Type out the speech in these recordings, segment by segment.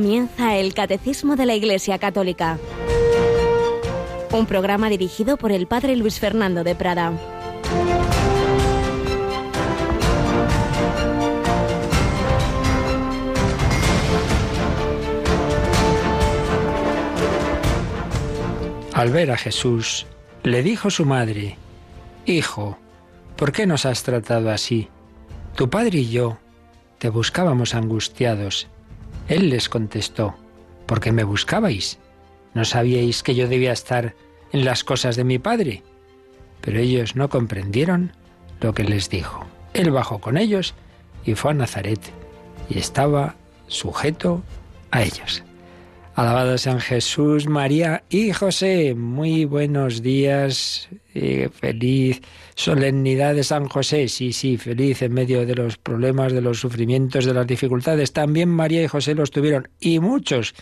Comienza el Catecismo de la Iglesia Católica, un programa dirigido por el Padre Luis Fernando de Prada. Al ver a Jesús, le dijo su madre, Hijo, ¿por qué nos has tratado así? Tu padre y yo te buscábamos angustiados. Él les contestó, ¿por qué me buscabais? ¿No sabíais que yo debía estar en las cosas de mi padre? Pero ellos no comprendieron lo que les dijo. Él bajó con ellos y fue a Nazaret y estaba sujeto a ellos. Alabado San Jesús, María y José. Muy buenos días. feliz solemnidad de San José. Sí, sí, feliz en medio de los problemas, de los sufrimientos, de las dificultades. También María y José los tuvieron y muchos.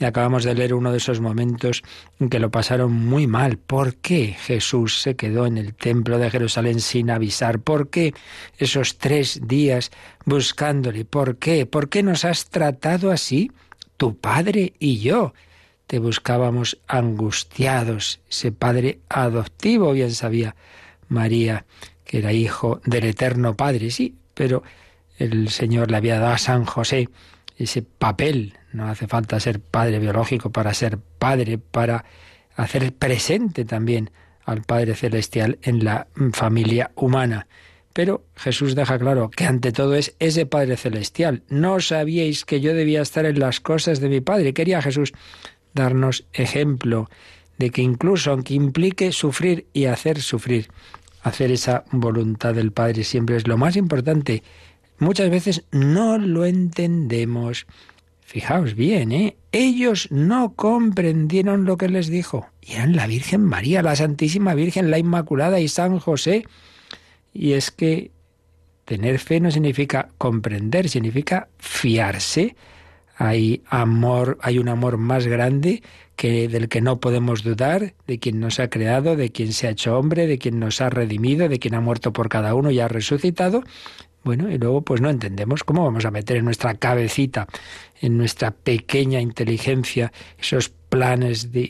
Y acabamos de leer uno de esos momentos en que lo pasaron muy mal. ¿Por qué Jesús se quedó en el templo de Jerusalén sin avisar? ¿Por qué esos tres días buscándole? ¿Por qué? ¿Por qué nos has tratado así? tu padre y yo. Te buscábamos angustiados. Ese padre adoptivo, bien sabía María, que era hijo del eterno Padre, sí, pero el Señor le había dado a San José ese papel. No hace falta ser padre biológico para ser padre, para hacer presente también al Padre Celestial en la familia humana. Pero Jesús deja claro que ante todo es ese Padre Celestial. No sabíais que yo debía estar en las cosas de mi Padre. Quería Jesús darnos ejemplo de que incluso aunque implique sufrir y hacer sufrir, hacer esa voluntad del Padre siempre es lo más importante. Muchas veces no lo entendemos. Fijaos bien, ¿eh? Ellos no comprendieron lo que les dijo. Y eran la Virgen María, la Santísima Virgen, la Inmaculada y San José. Y es que tener fe no significa comprender, significa fiarse. Hay amor, hay un amor más grande que del que no podemos dudar, de quien nos ha creado, de quien se ha hecho hombre, de quien nos ha redimido, de quien ha muerto por cada uno y ha resucitado. Bueno, y luego pues no entendemos cómo vamos a meter en nuestra cabecita, en nuestra pequeña inteligencia, esos planes de,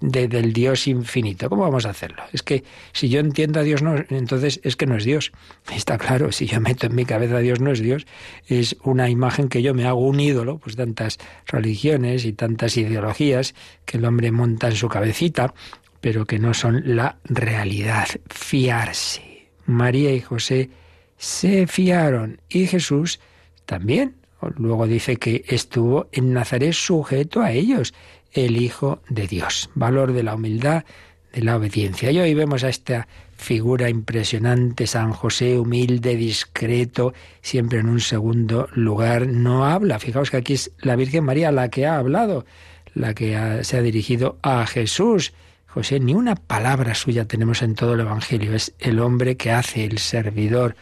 del Dios infinito. ¿Cómo vamos a hacerlo? Es que si yo entiendo a Dios, no, entonces es que no es Dios. Está claro, si yo meto en mi cabeza a Dios no es Dios, es una imagen que yo me hago un ídolo, pues tantas religiones y tantas ideologías que el hombre monta en su cabecita, pero que no son la realidad. Fiarse. María y José se fiaron y Jesús también. Luego dice que estuvo en Nazaret sujeto a ellos el Hijo de Dios. Valor de la humildad, de la obediencia. Y hoy vemos a esta figura impresionante, San José, humilde, discreto, siempre en un segundo lugar, no habla. Fijaos que aquí es la Virgen María la que ha hablado, la que se ha dirigido a Jesús. José, ni una palabra suya tenemos en todo el Evangelio, es el hombre que hace, el servidor,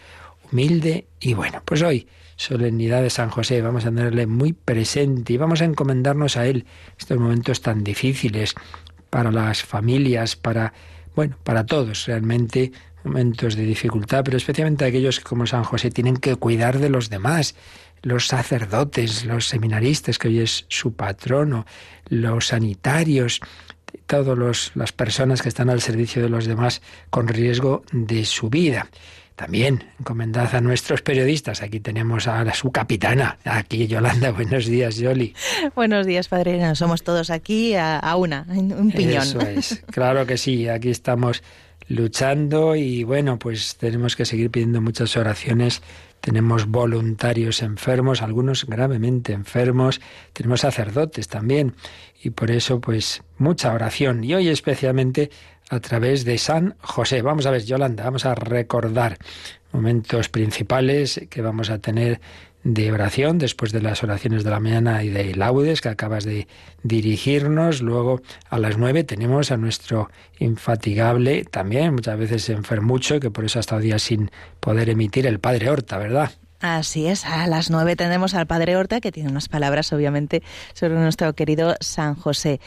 humilde y bueno. Pues hoy solemnidad de San José. Vamos a tenerle muy presente y vamos a encomendarnos a él estos momentos tan difíciles para las familias, para bueno, para todos realmente momentos de dificultad, pero especialmente aquellos que como San José tienen que cuidar de los demás, los sacerdotes, los seminaristas, que hoy es su patrono, los sanitarios, todas las personas que están al servicio de los demás con riesgo de su vida. También encomendad a nuestros periodistas. Aquí tenemos a su capitana, aquí Yolanda. Buenos días, Yoli. Buenos días, padre. Somos todos aquí a, una, un piñón. Eso es. Claro que sí. Aquí estamos luchando y bueno, pues tenemos que seguir pidiendo muchas oraciones. Tenemos voluntarios enfermos, algunos gravemente enfermos. Tenemos sacerdotes también. Y por eso, pues, mucha oración. Y hoy especialmente a través de San José. Vamos a ver, Yolanda, vamos a recordar momentos principales que vamos a tener de oración después de las oraciones de la mañana y de laudes que acabas de dirigirnos. Luego a las nueve tenemos a nuestro infatigable, también muchas veces enfermucho, que por eso ha estado días sin poder emitir el Padre Horta, ¿verdad? Así es, a las nueve tendremos al Padre Horta, que tiene unas palabras, obviamente, sobre nuestro querido San José.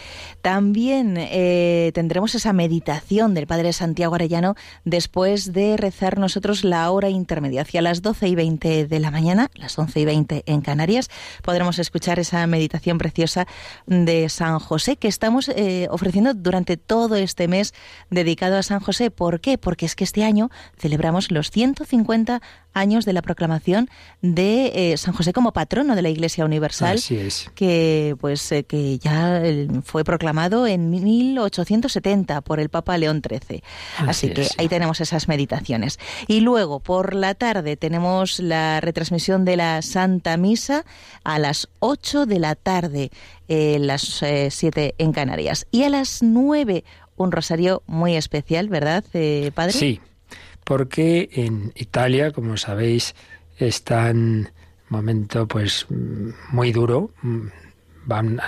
También eh, tendremos esa meditación del Padre Santiago Arellano después de rezar nosotros la hora intermedia. Hacia las doce y veinte de la mañana, las once y veinte en Canarias, podremos escuchar esa meditación preciosa de San José que estamos eh, ofreciendo durante todo este mes dedicado a San José. ¿Por qué? Porque es que este año celebramos los 150 años de la proclamación de eh, San José como patrono de la Iglesia Universal, que pues eh, que ya fue proclamado en 1870 por el Papa León XIII. Así, que ahí tenemos esas meditaciones. Y luego por la tarde tenemos la retransmisión de la Santa Misa a las 8 de la tarde, eh, las 7 en Canarias. Y a las 9 un rosario muy especial, ¿verdad, padre? Sí, porque en Italia, como sabéis, está en momento pues muy duro.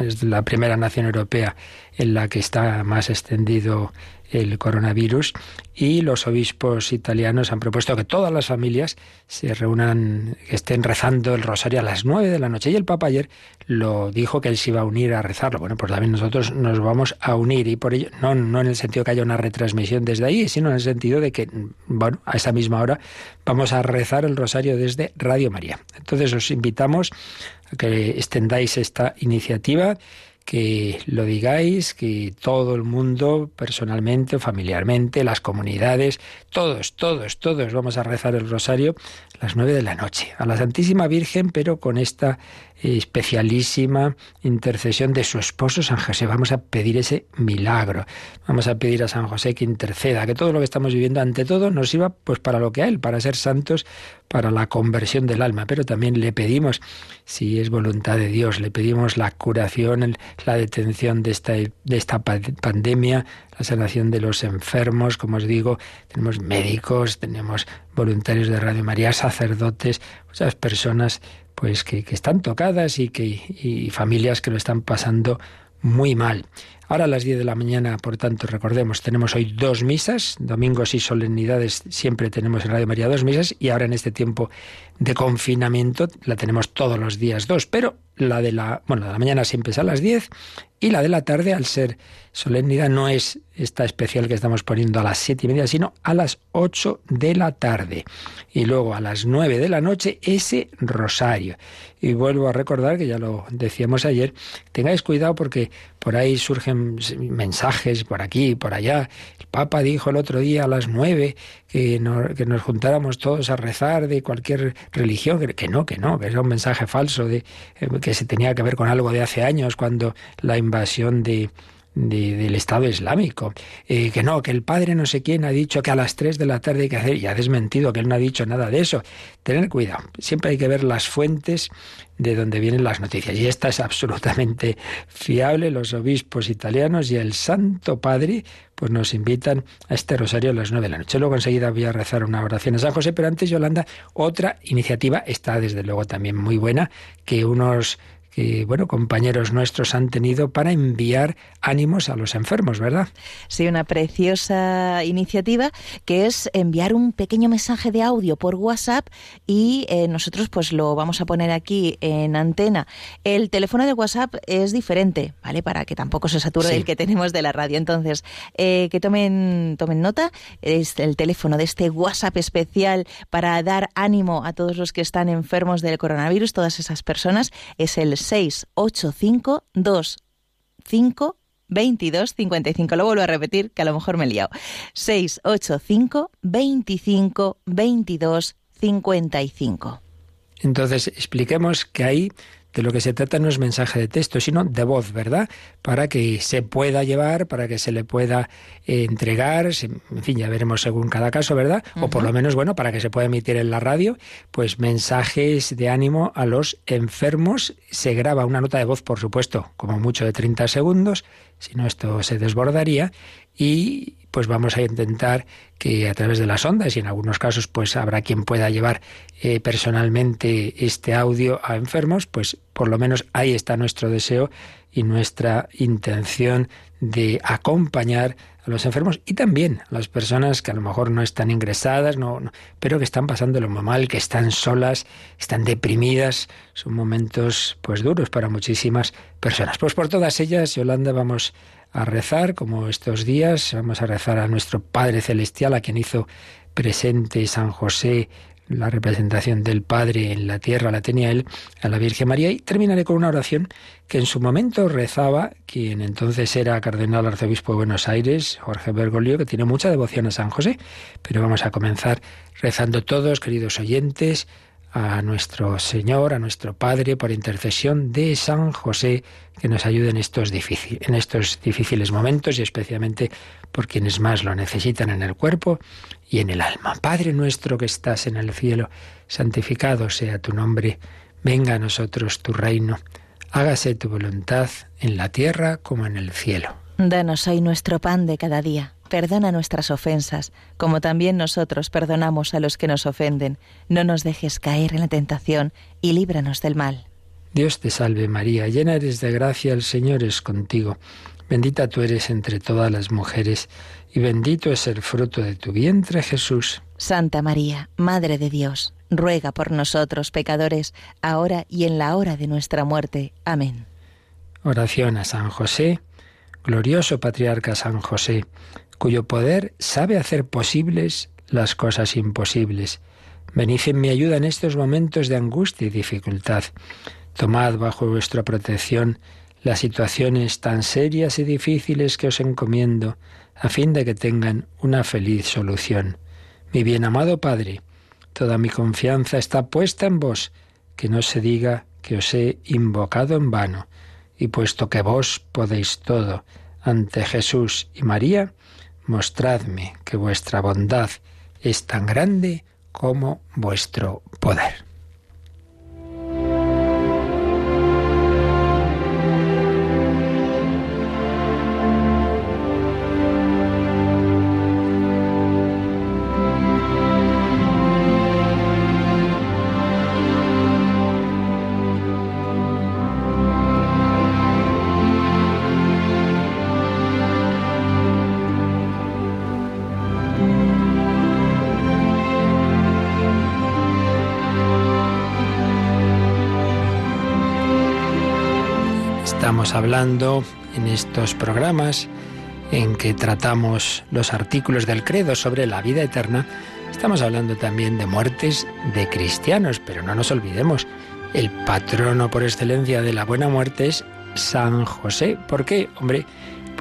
es la primera nación europea en la que está más extendido el coronavirus y los obispos italianos han propuesto que todas las familias se reúnan, que estén rezando el rosario a las nueve de la noche. Y el Papa ayer lo dijo que él se iba a unir a rezarlo. Bueno, pues también nosotros nos vamos a unir y por ello, no, no en el sentido que haya una retransmisión desde ahí, sino en el sentido de que, bueno, a esa misma hora vamos a rezar el rosario desde Radio María. Entonces os invitamos a que extendáis esta iniciativa que lo digáis, que todo el mundo, personalmente, familiarmente, las comunidades, todos, todos, todos vamos a rezar el rosario a las nueve de la noche, a la Santísima Virgen, pero con esta especialísima intercesión de su esposo San José. Vamos a pedir ese milagro. Vamos a pedir a San José que interceda, que todo lo que estamos viviendo ante todo nos sirva pues para lo que a él, para ser santos, para la conversión del alma, pero también le pedimos, si es voluntad de Dios, le pedimos la curación, la detención de esta, de esta pandemia, la sanación de los enfermos, como os digo, tenemos médicos, tenemos voluntarios de Radio María, sacerdotes, muchas personas pues que, están tocadas y que y familias que lo están pasando muy mal. Ahora a las 10 de la mañana, por tanto, recordemos, tenemos hoy dos misas, domingos y solemnidades, siempre tenemos en Radio María dos misas, y ahora en este tiempo de confinamiento la tenemos todos los días dos, pero la de la, bueno, la de la mañana siempre es a las 10 y la de la tarde, al ser solemnidad, no es esta especial que estamos poniendo a las siete y media, sino a las 8 de la tarde. Y luego a las 9 de la noche, ese rosario. Y vuelvo a recordar, que ya lo decíamos ayer, tengáis cuidado porque por ahí surgen mensajes por aquí por allá. El Papa dijo el otro día a las 9 que, que nos juntáramos todos a rezar de cualquier religión, que, no, que no, que era un mensaje falso, de, eh, que se tenía que ver con algo de hace años, cuando la invasión de, del Estado Islámico. Eh, que no, que el padre no sé quién ha dicho que a las 3 de la tarde hay que hacer, y ha desmentido que él no ha dicho nada de eso. Tener cuidado, siempre hay que ver las fuentes de donde vienen las noticias. Y esta es absolutamente fiable. Los obispos italianos y el Santo Padre pues nos invitan a este rosario a las 9 de la noche. Luego enseguida voy a rezar una oración a San José, pero antes, Yolanda, otra iniciativa está desde luego también muy buena, que unos que, bueno, compañeros nuestros han tenido para enviar ánimos a los enfermos, ¿verdad? Sí, una preciosa iniciativa que es enviar un pequeño mensaje de audio por WhatsApp y eh, nosotros pues lo vamos a poner aquí en antena. El teléfono de WhatsApp es diferente, ¿vale? Para que tampoco se sature el que tenemos de la radio. Entonces, eh, que tomen, tomen nota, es el teléfono de este WhatsApp especial para dar ánimo a todos los que están enfermos del coronavirus, todas esas personas, es el 685 25 22 55. Lo vuelvo a repetir, que a lo mejor me he liado. 685 25 22 55. Entonces, expliquemos que hay de lo que se trata no es mensaje de texto, sino de voz, ¿verdad? Para que se pueda llevar, para que se le pueda eh, entregar, en fin, ya veremos según cada caso, ¿verdad? O por lo menos, bueno, para que se pueda emitir en la radio, pues mensajes de ánimo a los enfermos. Se graba una nota de voz, por supuesto, como mucho de 30 segundos, si no esto se desbordaría, y pues vamos a intentar que a través de las ondas y en algunos casos pues habrá quien pueda llevar eh, personalmente este audio a enfermos, pues por lo menos ahí está nuestro deseo y nuestra intención de acompañar a los enfermos y también a las personas que a lo mejor no están ingresadas, no, pero que están pasándolo muy mal, que están solas, están deprimidas. Son momentos pues duros para muchísimas personas. Pues por todas ellas, Yolanda, vamos a rezar como estos días. Vamos a rezar a nuestro Padre Celestial, a quien hizo presente San José la representación del Padre en la tierra la tenía él, a la Virgen María, y terminaré con una oración que en su momento rezaba quien entonces era cardenal arzobispo de Buenos Aires, Jorge Bergoglio, que tiene mucha devoción a San José. Pero vamos a comenzar rezando todos, queridos oyentes, a nuestro Señor, a nuestro Padre, por intercesión de San José, que nos ayude en estos, en estos difíciles momentos y especialmente por quienes más lo necesitan en el cuerpo y en el alma. Padre nuestro que estás en el cielo, santificado sea tu nombre, venga a nosotros tu reino, hágase tu voluntad en la tierra como en el cielo. Danos hoy nuestro pan de cada día Perdona nuestras ofensas, como también nosotros perdonamos a los que nos ofenden. No nos dejes caer en la tentación y líbranos del mal. Dios te salve María, llena eres de gracia, el Señor es contigo. Bendita tú eres entre todas las mujeres, y bendito es el fruto de tu vientre, Jesús. Santa María, Madre de Dios, ruega por nosotros pecadores, ahora y en la hora de nuestra muerte. Amén. Oración a San José, glorioso patriarca San José cuyo poder sabe hacer posibles las cosas imposibles. Venid en mi ayuda en estos momentos de angustia y dificultad. Tomad bajo vuestra protección las situaciones tan serias y difíciles que os encomiendo, a fin de que tengan una feliz solución. Mi bien amado Padre, toda mi confianza está puesta en vos, que no se diga que os he invocado en vano, y puesto que vos podéis todo, ante Jesús y María, mostradme que vuestra bondad es tan grande como vuestro poder. Hablando en estos programas en que tratamos los artículos del credo sobre la vida eterna, estamos hablando también de muertes de cristianos, pero no nos olvidemos, el patrono por excelencia de la buena muerte es San José. ¿Por qué? Hombre,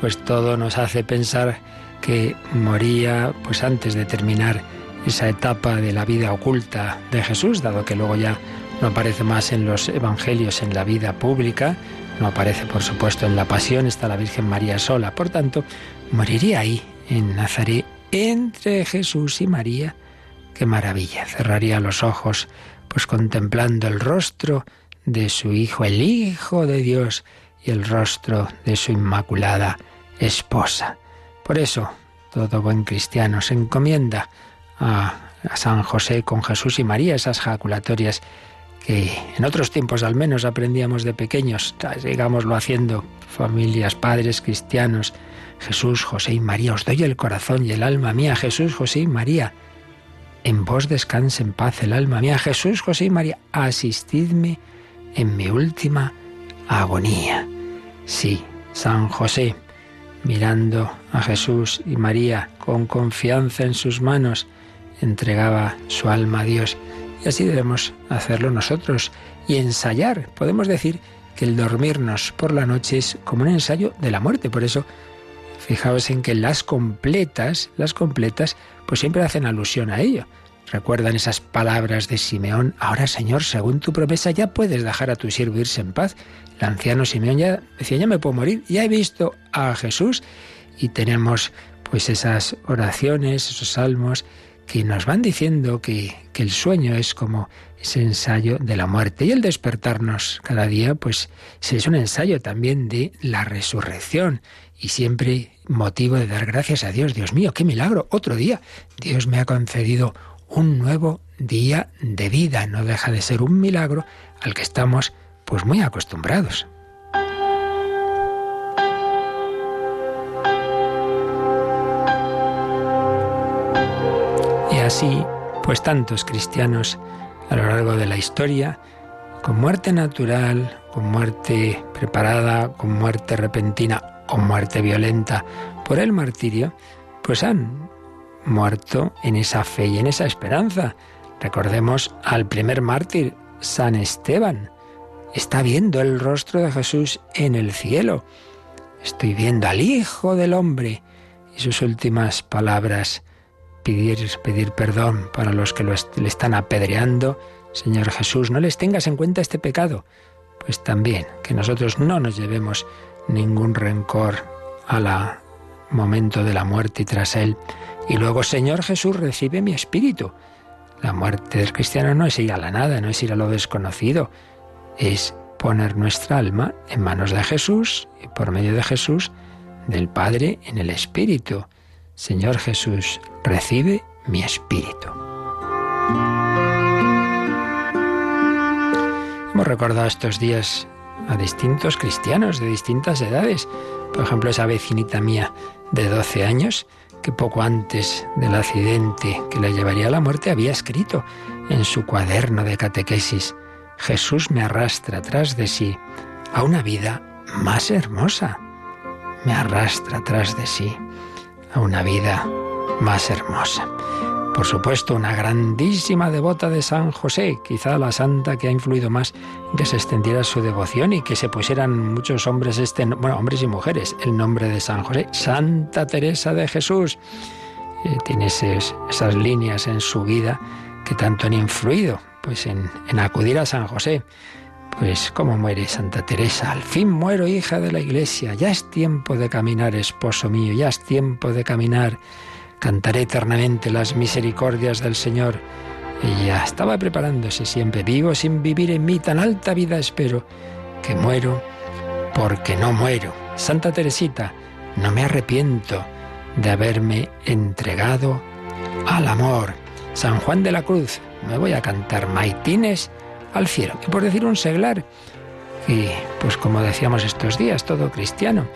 pues todo nos hace pensar que moría pues antes de terminar esa etapa de la vida oculta de Jesús, dado que luego ya no aparece más en los evangelios en la vida pública, no aparece, por supuesto, en la pasión, está la Virgen María sola. Por tanto, moriría ahí, en Nazaret, entre Jesús y María. Qué maravilla. Cerraría los ojos, pues contemplando el rostro de su Hijo, el Hijo de Dios, y el rostro de su Inmaculada Esposa. Por eso, todo buen cristiano se encomienda a, a San José con Jesús y María, esas jaculatorias en otros tiempos al menos aprendíamos de pequeños, digámoslo haciendo, familias, padres cristianos, Jesús, José y María, os doy el corazón y el alma mía, Jesús, José y María. En vos descanse en paz el alma mía, Jesús, José y María, asistidme en mi última agonía. Sí, San José, mirando a Jesús y María con confianza en sus manos, entregaba su alma a Dios y así debemos hacerlo nosotros y ensayar. Podemos decir que el dormirnos por la noche es como un ensayo de la muerte. Por eso, fijaos en que las completas, las completas, pues siempre hacen alusión a ello. Recuerdan esas palabras de Simeón, ahora Señor, según tu promesa ya puedes dejar a tu siervo irse en paz. El anciano Simeón ya decía, ya me puedo morir, ya he visto a Jesús y tenemos pues esas oraciones, esos salmos que nos van diciendo que, que el sueño es como ese ensayo de la muerte. Y el despertarnos cada día, pues es un ensayo también de la resurrección y siempre motivo de dar gracias a Dios. Dios mío, qué milagro, otro día. Dios me ha concedido un nuevo día de vida. No deja de ser un milagro al que estamos pues muy acostumbrados. Así, pues tantos cristianos a lo largo de la historia, con muerte natural, con muerte preparada, con muerte repentina o muerte violenta por el martirio, pues han muerto en esa fe y en esa esperanza. Recordemos al primer mártir, San Esteban. Está viendo el rostro de Jesús en el cielo. Estoy viendo al Hijo del Hombre. Y sus últimas palabras, pedir, pedir perdón para los que lo le están apedreando. Señor Jesús, no les tengas en cuenta este pecado. Pues también que nosotros no nos llevemos ningún rencor a la momento de la muerte y tras él. Y luego, Señor Jesús, recibe mi espíritu. La muerte del cristiano no es ir a la nada, no es ir a lo desconocido, es poner nuestra alma en manos de Jesús y por medio de Jesús del Padre en el Espíritu. Señor Jesús, recibe mi espíritu. Hemos recordado estos días a distintos cristianos de distintas edades. Por ejemplo, esa vecinita mía de 12 años que poco antes del accidente que le llevaría a la muerte había escrito en su cuaderno de catequesis, Jesús me arrastra tras de sí a una vida más hermosa. Me arrastra tras de sí a una vida más hermosa. Por supuesto, una grandísima devota de San José, quizá la santa que ha influido más que se extendiera su devoción y que se pusieran muchos hombres, este, bueno, hombres y mujeres, el nombre de San José, Santa Teresa de Jesús. Eh, tiene esas líneas en su vida que tanto han influido pues en acudir a San José. Pues cómo muere Santa Teresa. Al fin muero hija de la iglesia. Ya es tiempo de caminar, esposo mío. Ya es tiempo de caminar. Cantaré eternamente las misericordias del Señor. Ella estaba preparándose siempre. Vivo sin vivir en mí, tan alta vida espero, que muero porque no muero. Santa Teresita, no me arrepiento de haberme entregado al amor. San Juan de la Cruz, me voy a cantar maitines al cielo. Y por decir un seglar, y pues como decíamos estos días, todo cristiano,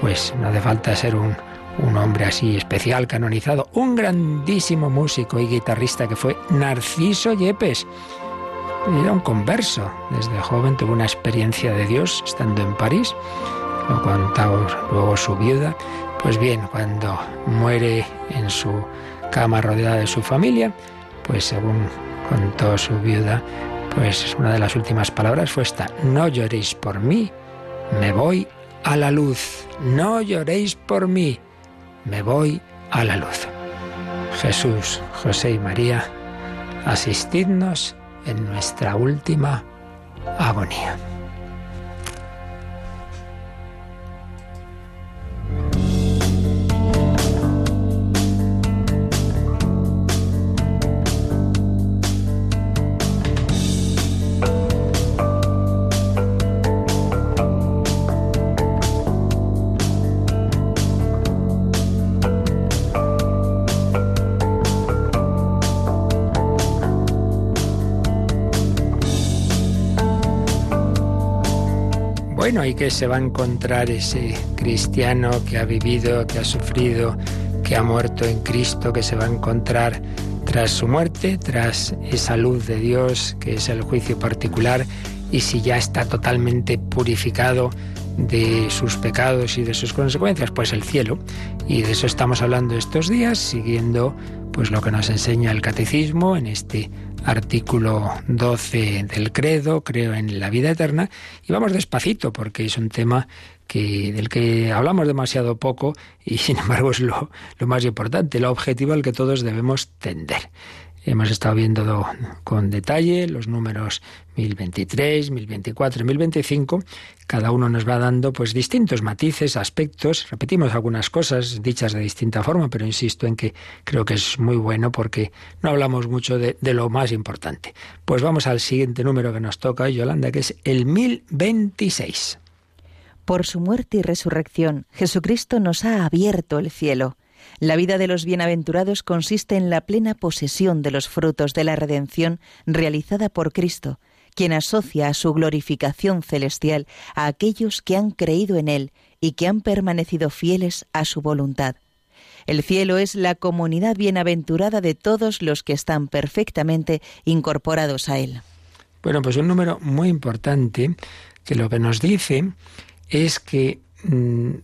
pues no hace falta ser un un hombre así especial, canonizado, un grandísimo músico y guitarrista que fue Narciso Yepes. Era un converso. Desde joven tuvo una experiencia de Dios estando en París. Lo contaba luego su viuda. Pues bien, cuando muere en su cama rodeada de su familia, pues según contó su viuda, pues una de las últimas palabras fue esta, no lloréis por mí, me voy a la luz, no lloréis por mí, me voy a la luz. Jesús, José y María, asistidnos en nuestra última agonía. Bueno, ¿y que se va a encontrar ese cristiano que ha vivido, que ha sufrido, que ha muerto en Cristo, que se va a encontrar tras su muerte, tras esa luz de Dios, que es el juicio particular, y si ya está totalmente purificado de sus pecados y de sus consecuencias, pues el cielo. Y de eso estamos hablando estos días, siguiendo pues lo que nos enseña el catecismo en este artículo 12 del credo, creo en la vida eterna, y vamos despacito porque es un tema que, del que hablamos demasiado poco y sin embargo es lo, lo más importante, el objetivo al que todos debemos tender. Hemos estado viendo con detalle los números 1023, 1024 y 1025. Cada uno nos va dando pues distintos matices, aspectos. Repetimos algunas cosas dichas de distinta forma, pero insisto en que creo que es muy bueno porque no hablamos mucho de, de lo más importante. Pues vamos al siguiente número que nos toca, Yolanda, que es el 1026. Por su muerte y resurrección, Jesucristo nos ha abierto el cielo la vida de los bienaventurados consiste en la plena posesión de los frutos de la redención realizada por Cristo, quien asocia a su glorificación celestial a aquellos que han creído en Él y que han permanecido fieles a su voluntad. El cielo es la comunidad bienaventurada de todos los que están perfectamente incorporados a Él. Bueno, pues un número muy importante que lo que nos dice es que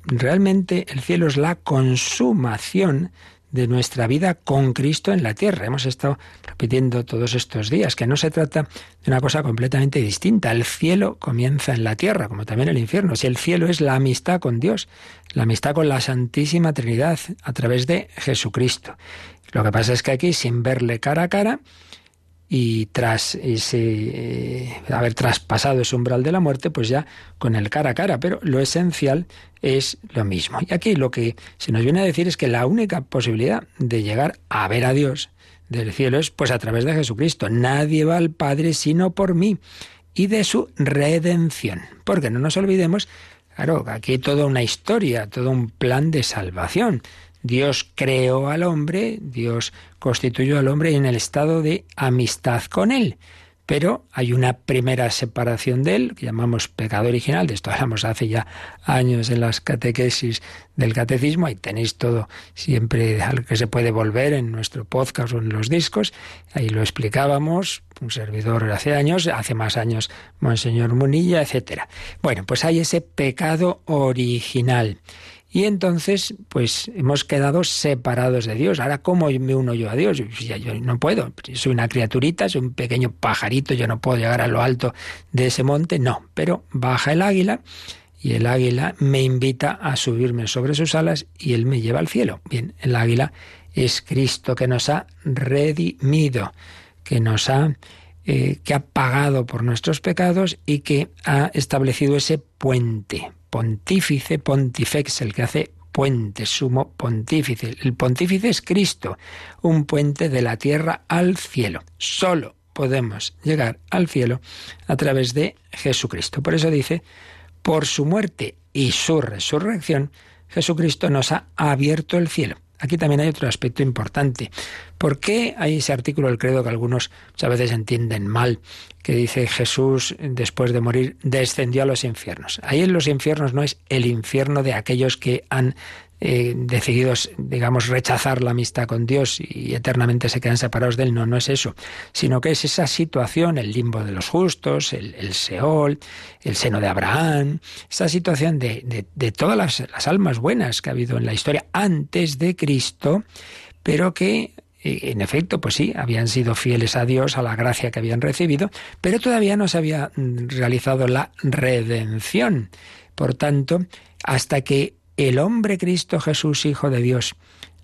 realmente el cielo es la consumación de nuestra vida con Cristo en la tierra. Hemos estado repitiendo todos estos días que no se trata de una cosa completamente distinta. El cielo comienza en la tierra, como también el infierno. Si el cielo es la amistad con Dios, la amistad con la Santísima Trinidad a través de Jesucristo. Lo que pasa es que aquí, sin verle cara a cara, y tras ese eh, haber traspasado ese umbral de la muerte, pues ya con el cara a cara, pero lo esencial es lo mismo. Y aquí lo que se nos viene a decir es que la única posibilidad de llegar a ver a Dios del cielo es pues a través de Jesucristo. Nadie va al Padre sino por mí y de su redención. Porque no nos olvidemos, claro, aquí hay toda una historia, todo un plan de salvación. Dios creó al hombre, Dios constituyó al hombre en el estado de amistad con él. Pero hay una primera separación de él, que llamamos pecado original, de esto hablamos hace ya años en las catequesis del catecismo, ahí tenéis todo siempre al que se puede volver en nuestro podcast o en los discos, ahí lo explicábamos, un servidor hace años, hace más años Monseñor Munilla, etcétera. Bueno, pues hay ese pecado original. Y entonces, pues hemos quedado separados de Dios. Ahora, ¿cómo me uno yo a Dios? Yo, yo no puedo. Soy una criaturita, soy un pequeño pajarito, yo no puedo llegar a lo alto de ese monte. No, pero baja el águila y el águila me invita a subirme sobre sus alas y él me lleva al cielo. Bien, el águila es Cristo que nos ha redimido, que nos ha eh, que ha pagado por nuestros pecados y que ha establecido ese puente pontífice, pontifex, el que hace puente, sumo pontífice. El pontífice es Cristo, un puente de la tierra al cielo. Solo podemos llegar al cielo a través de Jesucristo. Por eso dice, por su muerte y su resurrección, Jesucristo nos ha abierto el cielo. Aquí también hay otro aspecto importante. ¿Por qué hay ese artículo del credo que algunos muchas veces entienden mal, que dice Jesús después de morir descendió a los infiernos? Ahí en los infiernos no es el infierno de aquellos que han eh, decididos, digamos, rechazar la amistad con Dios y eternamente se quedan separados de Él. No, no es eso, sino que es esa situación, el limbo de los justos, el, Seol, el seno de Abraham, esa situación de, de, todas las, las almas buenas que ha habido en la historia antes de Cristo, pero que eh, en efecto, pues sí, habían sido fieles a Dios, a la gracia que habían recibido, pero todavía no se había mm, realizado la redención. Por tanto, hasta que el hombre Cristo Jesús, Hijo de Dios,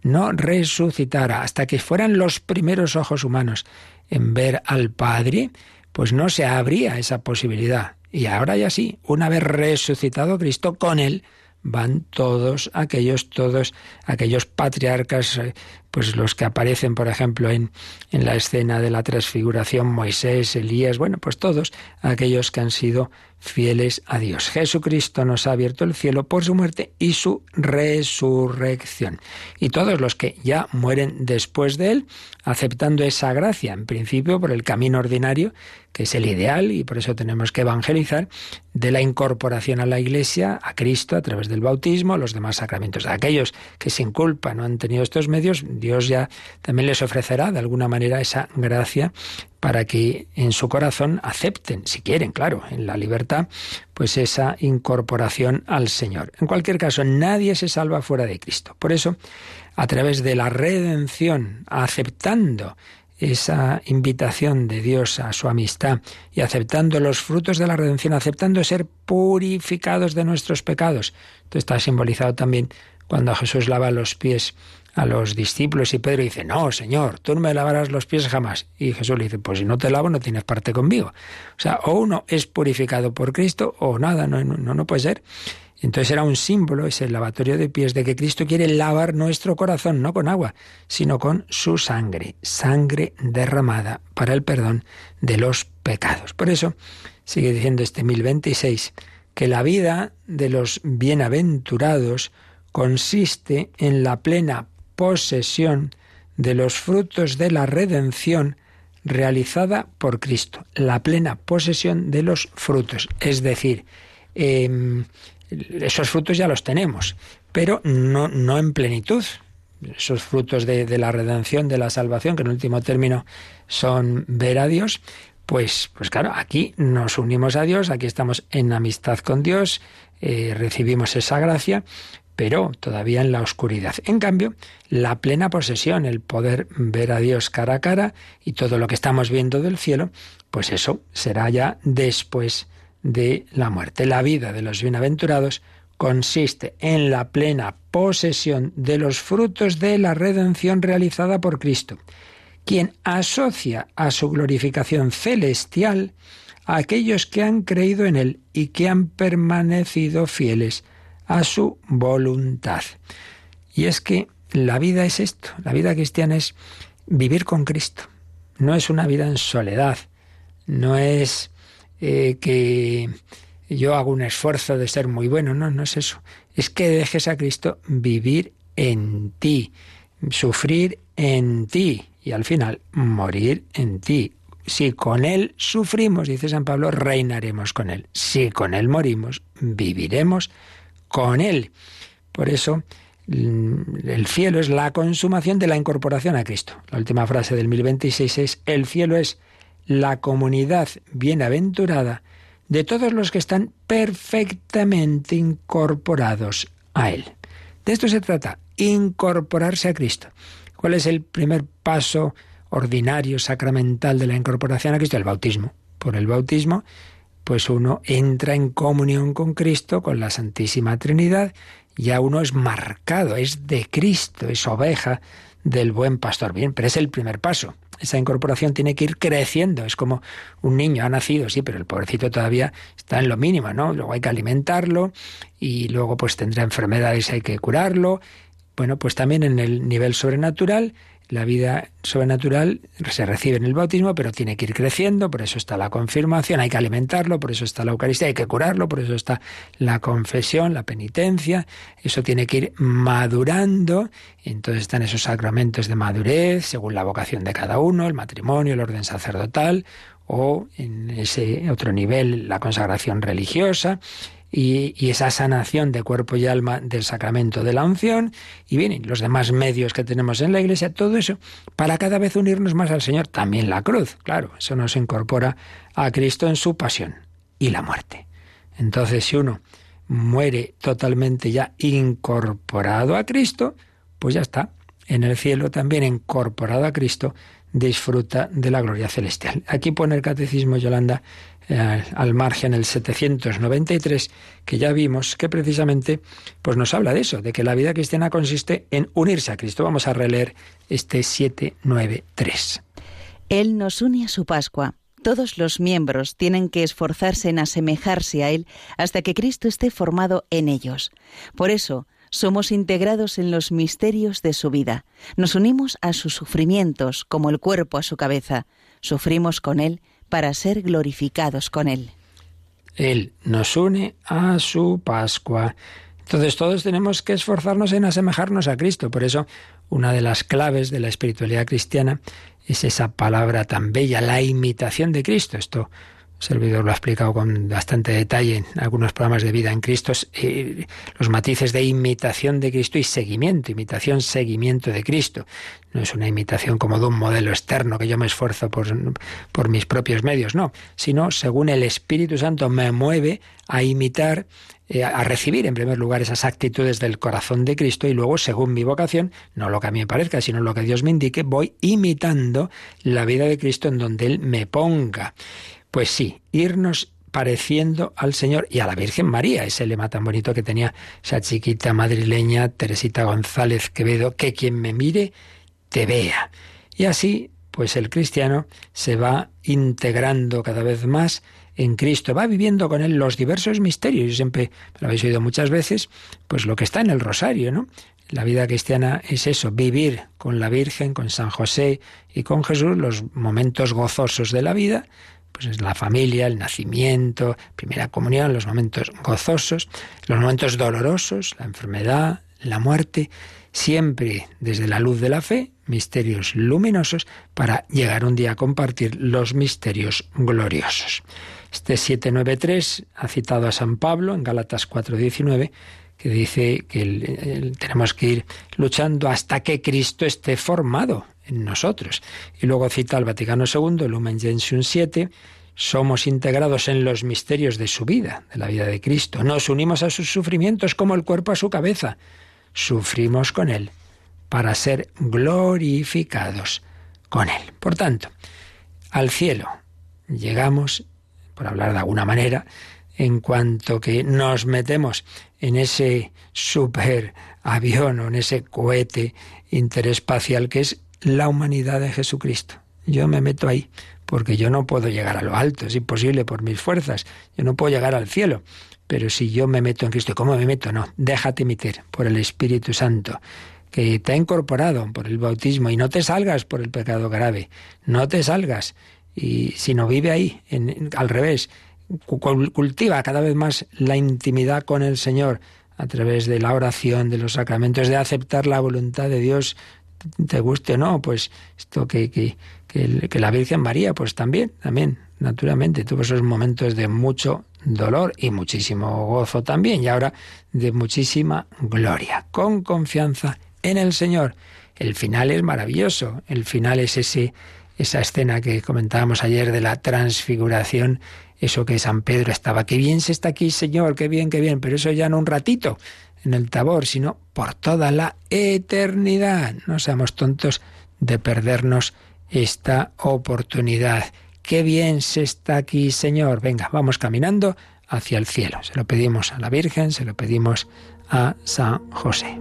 no resucitara hasta que fueran los primeros ojos humanos en ver al Padre, pues no se abría esa posibilidad. Y ahora ya sí, una vez resucitado Cristo con él, van todos aquellos, todos aquellos patriarcas, eh, pues los que aparecen, por ejemplo, en, en la escena de la transfiguración, Moisés, Elías, bueno, pues todos aquellos que han sido fieles a Dios. Jesucristo nos ha abierto el cielo por su muerte y su resurrección. Y todos los que ya mueren después de él, aceptando esa gracia, en principio por el camino ordinario, que es el ideal, y por eso tenemos que evangelizar, de la incorporación a la Iglesia, a Cristo, a través del bautismo, los demás sacramentos. aquellos que sin culpa no han tenido estos medios, Dios ya también les ofrecerá de alguna manera esa gracia para que en su corazón acepten, si quieren, claro, en la libertad, pues esa incorporación al Señor. En cualquier caso, nadie se salva fuera de Cristo. Por eso, a través de la redención, aceptando esa invitación de Dios a su amistad y aceptando los frutos de la redención, aceptando ser purificados de nuestros pecados. Esto está simbolizado también cuando Jesús lava los pies a los discípulos y Pedro dice, no, Señor, tú no me lavarás los pies jamás. Y Jesús le dice, pues si no te lavo no tienes parte conmigo. O sea, o uno es purificado por Cristo o nada, no, no, no puede ser. Entonces era un símbolo, ese lavatorio de pies, de que Cristo quiere lavar nuestro corazón, no con agua, sino con su sangre, sangre derramada para el perdón de los pecados. Por eso sigue diciendo este 1026 que la vida de los bienaventurados consiste en la plena posesión de los frutos de la redención realizada por Cristo, la plena posesión de los frutos. Es decir, em, esos frutos ya los tenemos, pero no, no en plenitud. Esos frutos de, de, la redención, de la salvación, que en último término son ver a Dios, pues, pues claro, aquí nos unimos a Dios, aquí estamos en amistad con Dios, eh, recibimos esa gracia, pero todavía en la oscuridad. En cambio, la plena posesión, el poder ver a Dios cara a cara y todo lo que estamos viendo del cielo, pues eso será ya después de la muerte. La vida de los bienaventurados consiste en la plena posesión de los frutos de la redención realizada por Cristo, quien asocia a su glorificación celestial a aquellos que han creído en Él y que han permanecido fieles a su voluntad. Y es que la vida es esto, la vida cristiana es vivir con Cristo. No es una vida en soledad, no es eh, que yo hago un esfuerzo de ser muy bueno, no, no es eso. Es que dejes a Cristo vivir en ti, sufrir en ti y al final morir en ti. Si con Él sufrimos, dice San Pablo, reinaremos con Él. Si con Él morimos, viviremos con Él. Por eso mm, el cielo es la consumación de la incorporación a Cristo. La última frase del 1026 es, el cielo es la comunidad bienaventurada de todos los que están perfectamente incorporados a Él. De esto se trata, incorporarse a Cristo. ¿Cuál es el primer paso ordinario, sacramental de la incorporación a Cristo? El bautismo. Por el bautismo pues uno entra en comunión con Cristo, con la Santísima Trinidad, ya uno es marcado, es de Cristo, es oveja del buen pastor. Bien, pero es el primer paso. Esa incorporación tiene que ir creciendo. Es como un niño ha nacido, sí, pero el pobrecito todavía está en lo mínimo, ¿no? Luego hay que alimentarlo y luego pues tendrá enfermedades, hay que curarlo. Bueno, pues también en el nivel sobrenatural la vida sobrenatural se recibe en el bautismo, pero tiene que ir creciendo, por eso está la confirmación, hay que alimentarlo, por eso está la Eucaristía, hay que curarlo, por eso está la confesión, la penitencia, eso tiene que ir madurando, entonces están esos sacramentos de madurez, según la vocación de cada uno, el matrimonio, el orden sacerdotal, o en ese otro nivel la consagración religiosa, y, esa sanación de cuerpo y alma del sacramento de la unción y vienen los demás medios que tenemos en la iglesia, todo eso para cada vez unirnos más al Señor. También la cruz, claro, eso nos incorpora a Cristo en su pasión y la muerte. Entonces, si uno muere totalmente ya incorporado a Cristo, pues ya está. En el cielo también incorporado a Cristo, disfruta de la gloria celestial. Aquí pone el catecismo Yolanda al margen el 793, que ya vimos que precisamente pues nos habla de eso, de que la vida cristiana consiste en unirse a Cristo. Vamos a releer este 793. Él nos une a su Pascua. Todos los miembros tienen que esforzarse en asemejarse a Él hasta que Cristo esté formado en ellos. Por eso, somos integrados en los misterios de su vida. Nos unimos a sus sufrimientos como el cuerpo a su cabeza. Sufrimos con Él para ser glorificados con Él. Él nos une a su Pascua. Entonces todos tenemos que esforzarnos en asemejarnos a Cristo. Por eso una de las claves de la espiritualidad cristiana es esa palabra tan bella, la imitación de Cristo. Esto servidor lo ha explicado con bastante detalle en algunos programas de vida en Cristo, eh, los matices de imitación de Cristo y seguimiento, imitación, seguimiento de Cristo. No es una imitación como de un modelo externo que yo me esfuerzo por, por mis propios medios, no, sino según el Espíritu Santo me mueve a imitar, eh, a recibir en primer lugar esas actitudes del corazón de Cristo y luego, según mi vocación, no lo que a mí me parezca, sino lo que Dios me indique, voy imitando la vida de Cristo en donde Él me ponga. Pues sí, irnos pareciendo al Señor y a la Virgen María, ese lema tan bonito que tenía esa chiquita madrileña Teresita González Quevedo, que quien me mire te vea. Y así, pues el cristiano se va integrando cada vez más en Cristo, va viviendo con él los diversos misterios. Y siempre lo habéis oído muchas veces, pues lo que está en el rosario, ¿no? La vida cristiana es eso, vivir con la Virgen, con San José y con Jesús los momentos gozosos de la vida, pues es la familia, el nacimiento, primera comunión, los momentos gozosos, los momentos dolorosos, la enfermedad, la muerte, siempre desde la luz de la fe, misterios luminosos, para llegar un día a compartir los misterios gloriosos. Este 793 ha citado a San Pablo en Gálatas 4:19 que dice que tenemos que ir luchando hasta que Cristo esté formado en nosotros. Y luego cita al Vaticano II, Lumen Gentium 7, somos integrados en los misterios de su vida, de la vida de Cristo. Nos unimos a sus sufrimientos como el cuerpo a su cabeza. Sufrimos con Él para ser glorificados con Él. Por tanto, al cielo llegamos, por hablar de alguna manera, en cuanto que nos metemos en ese super avión o en ese cohete interespacial que es la humanidad de Jesucristo. Yo me meto ahí porque yo no puedo llegar a lo alto, es imposible por mis fuerzas, yo no puedo llegar al cielo. Pero si yo me meto en Cristo, ¿cómo me meto? No, déjate meter por el Espíritu Santo, que te ha incorporado por el bautismo, y no te salgas por el pecado grave, no te salgas, y si no vive ahí, en, al revés, cultiva cada vez más la intimidad con el Señor a través de la oración, de los sacramentos, de aceptar la voluntad de Dios, te guste o no, pues esto que, que, que, la Virgen María, pues también, también, naturalmente, tuvo esos momentos de mucho dolor y muchísimo gozo también, y ahora de muchísima gloria, con confianza en el Señor. El final es maravilloso, el final es ese, esa escena que comentábamos ayer de la transfiguración eso que San Pedro estaba, qué bien se está aquí, Señor, qué bien, qué bien, pero eso ya no un ratito en el tabor, sino por toda la eternidad. No seamos tontos de perdernos esta oportunidad. Qué bien se está aquí, Señor. Venga, vamos caminando hacia el cielo. Se lo pedimos a la Virgen, se lo pedimos a San José.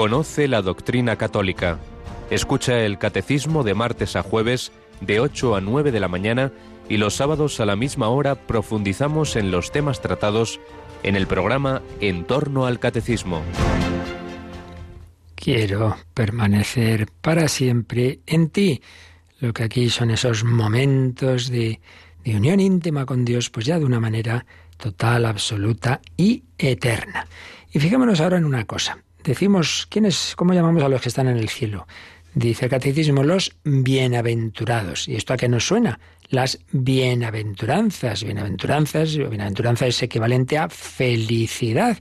Conoce la doctrina católica. Escucha el catecismo de martes a jueves de 8 a 9 de la mañana y los sábados a la misma hora profundizamos en los temas tratados en el programa En torno al catecismo. Quiero permanecer para siempre en ti. Lo que aquí son esos momentos de, de unión íntima con Dios, pues ya de una manera total, absoluta y eterna. Y fijémonos ahora en una cosa decimos, ¿quiénes, cómo llamamos a los que están en el cielo? Dice el catecismo, los bienaventurados. ¿Y esto a qué nos suena? Las bienaventuranzas. Bienaventuranzas, bienaventuranza es equivalente a felicidad.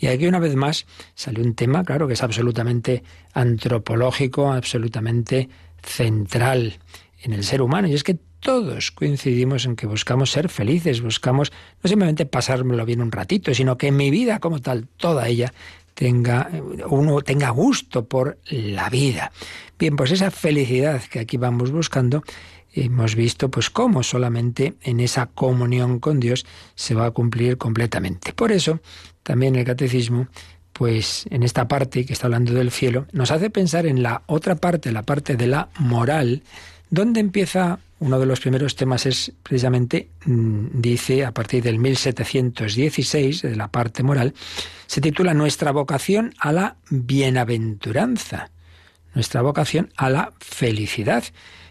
Y aquí una vez más sale un tema, claro, que es absolutamente antropológico, absolutamente central en el ser humano. Y es que todos coincidimos en que buscamos ser felices, buscamos no simplemente pasármelo bien un ratito, sino que mi vida como tal, toda ella, tenga, uno tenga gusto por la vida. Bien, pues esa felicidad que aquí vamos buscando, hemos visto pues cómo solamente en esa comunión con Dios se va a cumplir completamente. Por eso, también el catecismo pues en esta parte que está hablando del cielo, nos hace pensar en la otra parte, la parte de la moral, donde empieza uno de los primeros temas es precisamente, mm, dice, a partir del 1716, de la parte moral, se titula Nuestra vocación a la bienaventuranza, nuestra vocación a la felicidad.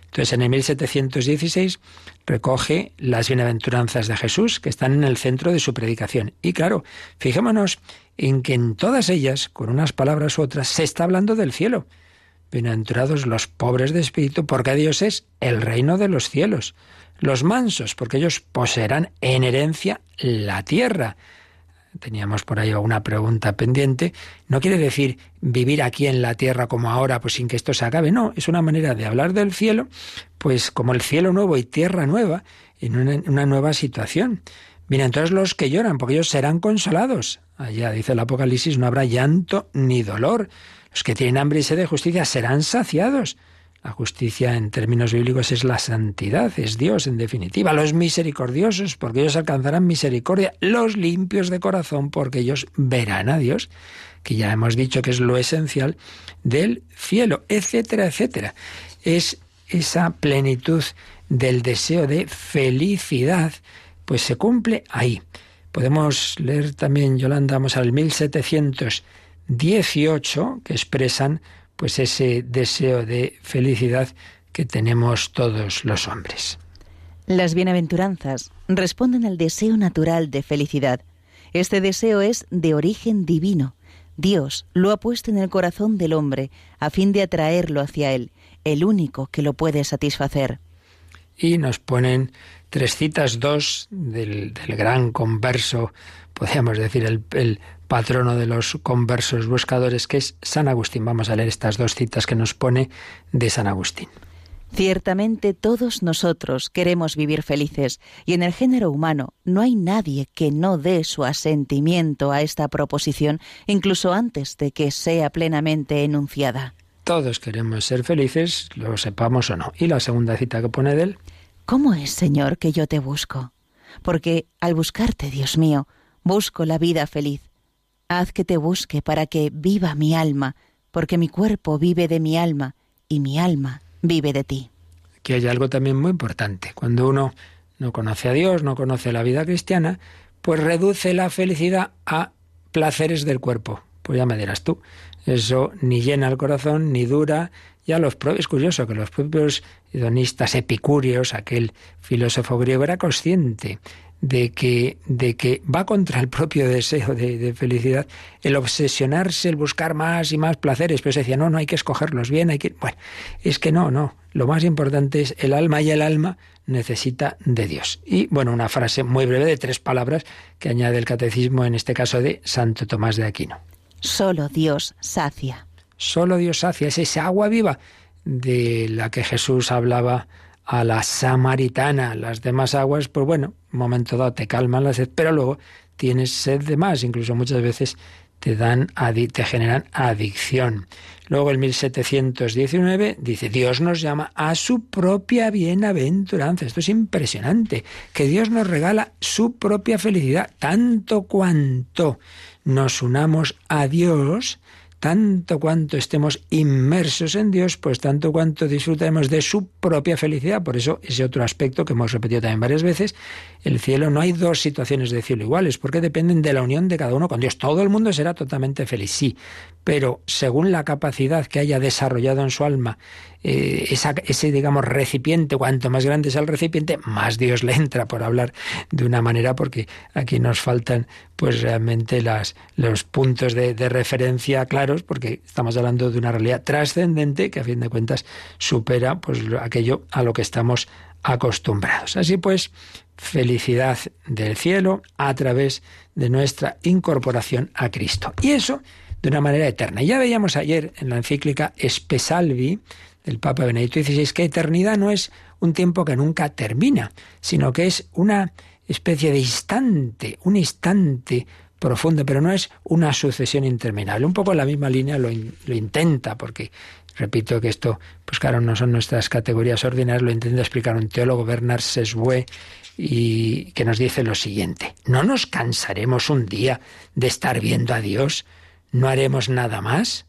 Entonces, en el 1716 recoge las bienaventuranzas de Jesús, que están en el centro de su predicación. Y claro, fijémonos en que en todas ellas, con unas palabras u otras, se está hablando del cielo. Bienaventurados los pobres de espíritu, porque Dios es el reino de los cielos. Los mansos, porque ellos poseerán en herencia la tierra. Teníamos por ahí alguna pregunta pendiente. No quiere decir vivir aquí en la tierra como ahora, pues sin que esto se acabe. No, es una manera de hablar del cielo, pues como el cielo nuevo y tierra nueva, en una, una nueva situación. Bienaventurados los que lloran, porque ellos serán consolados. Allá dice el Apocalipsis, no habrá llanto ni dolor. Los que tienen hambre y sed de justicia serán saciados. La justicia en términos bíblicos es la santidad, es Dios en definitiva. Los misericordiosos, porque ellos alcanzarán misericordia. Los limpios de corazón, porque ellos verán a Dios, que ya hemos dicho que es lo esencial del cielo, etcétera, etcétera. Es esa plenitud del deseo de felicidad, pues se cumple ahí. Podemos leer también, Yolanda, vamos al 1700. 18 que expresan pues ese deseo de felicidad que tenemos todos los hombres. Las bienaventuranzas responden al deseo natural de felicidad. Este deseo es de origen divino. Dios lo ha puesto en el corazón del hombre a fin de atraerlo hacia él, el único que lo puede satisfacer. Y nos ponen tres citas, dos del, gran converso, podríamos decir, el, el patrono de los conversos buscadores, que es San Agustín. Vamos a leer estas dos citas que nos pone de San Agustín. Ciertamente todos nosotros queremos vivir felices, y en el género humano no hay nadie que no dé su asentimiento a esta proposición, incluso antes de que sea plenamente enunciada. Todos queremos ser felices, lo sepamos o no. Y la segunda cita que pone de él. ¿Cómo es, Señor, que yo te busco? Porque al buscarte, Dios mío, busco la vida feliz. Haz que te busque para que viva mi alma, porque mi cuerpo vive de mi alma y mi alma vive de ti. Aquí hay algo también muy importante. Cuando uno no conoce a Dios, no conoce la vida cristiana, pues reduce la felicidad a placeres del cuerpo. Pues ya me dirás tú. Eso ni llena el corazón, ni dura. Ya los es curioso que los propios hedonistas epicúreos, aquel filósofo griego, era consciente de que, de que va contra el propio deseo de, felicidad el obsesionarse, el buscar más y más placeres. Pero se decía, no, no hay que escogerlos bien, hay que. Bueno, es que no, no. Lo más importante es el alma y el alma necesita de Dios. Y bueno, una frase muy breve de tres palabras que añade el catecismo, en este caso de Santo Tomás de Aquino. Solo Dios sacia. Solo Dios sacia, es esa agua viva de la que Jesús hablaba a la samaritana. Las demás aguas, pues bueno, un momento dado te calman la sed, pero luego tienes sed de más, incluso muchas veces te dan te generan adicción. Luego el 1719 dice, Dios nos llama a su propia bienaventuranza. Esto es impresionante, que Dios nos regala su propia felicidad, tanto cuanto nos unamos a Dios, tanto cuanto estemos inmersos en Dios, pues tanto cuanto disfrutemos de su propia felicidad. Por eso ese otro aspecto que hemos repetido también varias veces, el cielo no hay dos situaciones de cielo iguales, porque dependen de la unión de cada uno con Dios. Todo el mundo será totalmente feliz, sí, pero según la capacidad que haya desarrollado en su alma eh, ese, digamos, recipiente, cuanto más grande sea el recipiente, más Dios le entra, por hablar de una manera, porque aquí nos faltan pues realmente las, los puntos de, de referencia claros, porque estamos hablando de una realidad trascendente que a fin de cuentas supera pues aquello a lo que estamos acostumbrados. Así pues, felicidad del cielo a través de nuestra incorporación a Cristo. Y eso de una manera eterna. Ya veíamos ayer en la encíclica Espesalvi del Papa Benedicto XVI que eternidad no es un tiempo que nunca termina, sino que es una especie de instante, un instante profundo, pero no es una sucesión interminable. Un poco en la misma línea lo, lo intenta, porque repito que esto, pues claro, no son nuestras categorías ordinarias, lo intenta explicar un teólogo, Bernard Sesbue, y que nos dice lo siguiente, ¿no nos cansaremos un día de estar viendo a Dios? ¿No haremos nada más?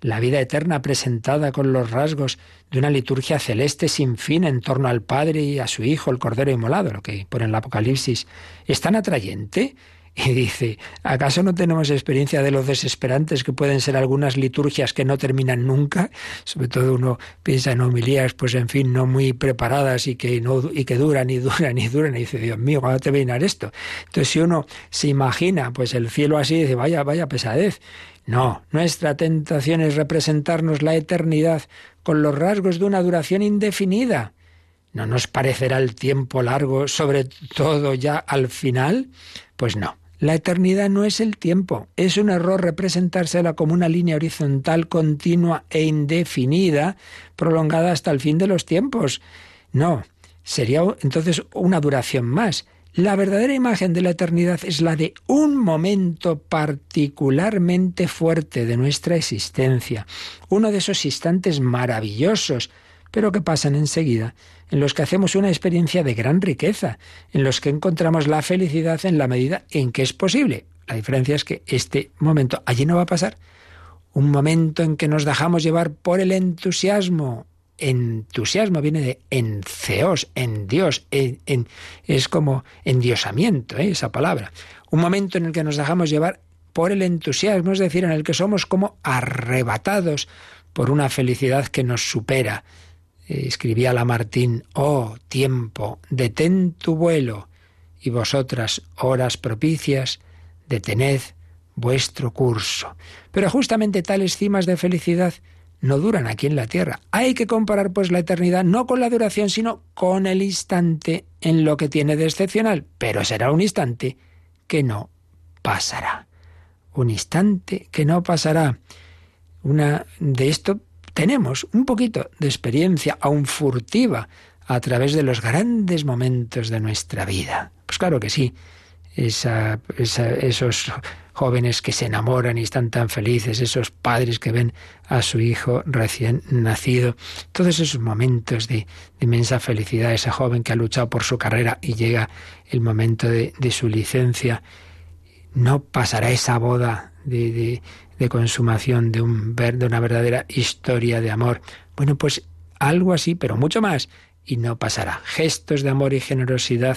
La vida eterna presentada con los rasgos de una liturgia celeste sin fin en torno al Padre y a su Hijo, el Cordero Inmolado, lo que pone en el Apocalipsis, ¿es tan atrayente? Y dice, ¿acaso no tenemos experiencia de los desesperantes que pueden ser algunas liturgias que no terminan nunca? Sobre todo uno piensa en homilías, pues en fin, no muy preparadas y que, no, y que duran y duran y duran. Y dice, Dios mío, ¿cuándo te va a esto? Entonces, si uno se imagina pues el cielo así, dice, vaya, vaya pesadez. No, nuestra tentación es representarnos la eternidad con los rasgos de una duración indefinida. ¿No nos parecerá el tiempo largo, sobre todo ya al final? Pues no. La eternidad no es el tiempo, es un error representársela como una línea horizontal continua e indefinida, prolongada hasta el fin de los tiempos. No, sería entonces una duración más. La verdadera imagen de la eternidad es la de un momento particularmente fuerte de nuestra existencia, uno de esos instantes maravillosos, pero que pasan enseguida en los que hacemos una experiencia de gran riqueza, en los que encontramos la felicidad en la medida en que es posible. La diferencia es que este momento allí no va a pasar. Un momento en que nos dejamos llevar por el entusiasmo. Entusiasmo viene de enceos, en Dios, en, es como endiosamiento, ¿eh? esa palabra. Un momento en el que nos dejamos llevar por el entusiasmo, es decir, en el que somos como arrebatados por una felicidad que nos supera, escribía Lamartín, oh tiempo, detén tu vuelo, y vosotras, horas propicias, detened vuestro curso. Pero justamente tales cimas de felicidad no duran aquí en la tierra. Hay que comparar pues la eternidad no con la duración, sino con el instante en lo que tiene de excepcional. Pero será un instante que no pasará. Un instante que no pasará. Una de esto tenemos un poquito de experiencia, aún furtiva, a través de los grandes momentos de nuestra vida. Pues claro que sí. esos jóvenes que se enamoran y están tan felices, esos padres que ven a su hijo recién nacido, todos esos momentos de, inmensa felicidad, ese joven que ha luchado por su carrera y llega el momento de, su licencia, no pasará esa boda de, de, consumación de, un, de una verdadera historia de amor. Bueno, pues algo así, pero mucho más, y no pasará. Gestos de amor y generosidad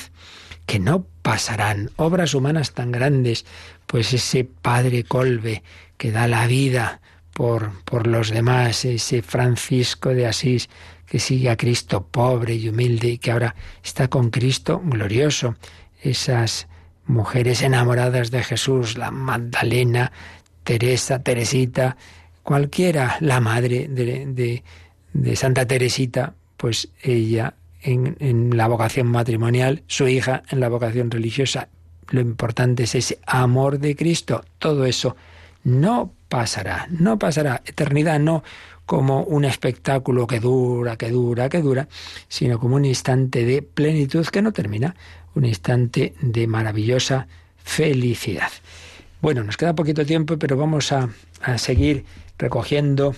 que no pasarán. Obras humanas tan grandes, pues ese Padre Colbe que da la vida por, por los demás, ese Francisco de Asís que sigue a Cristo pobre y humilde y que ahora está con Cristo glorioso. Esas mujeres enamoradas de Jesús, la Magdalena, Teresa, Teresita, cualquiera, la madre de, de, Santa Teresita, pues ella en, la vocación matrimonial, su hija en la vocación religiosa. Lo importante es ese amor de Cristo. Todo eso no pasará, no pasará. Eternidad no como un espectáculo que dura, que dura, que dura, sino como un instante de plenitud que no termina, un instante de maravillosa felicidad. Bueno, nos queda poquito tiempo, pero vamos a, a seguir recogiendo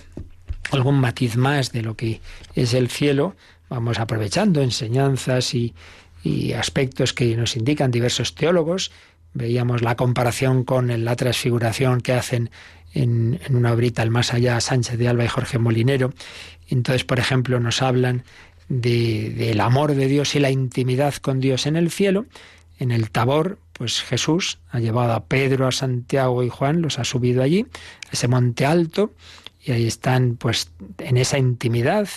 algún matiz más de lo que es el cielo vamos aprovechando enseñanzas y, aspectos que nos indican diversos teólogos. Veíamos la comparación con la transfiguración que hacen en, una obrita al más allá Sánchez de Alba y Jorge Molinero. Entonces, por ejemplo, nos hablan del amor de Dios y la intimidad con Dios en el cielo. En el Tabor, pues Jesús ha llevado a Pedro, a Santiago y Juan, los ha subido allí, a ese monte alto, y ahí están pues en esa intimidad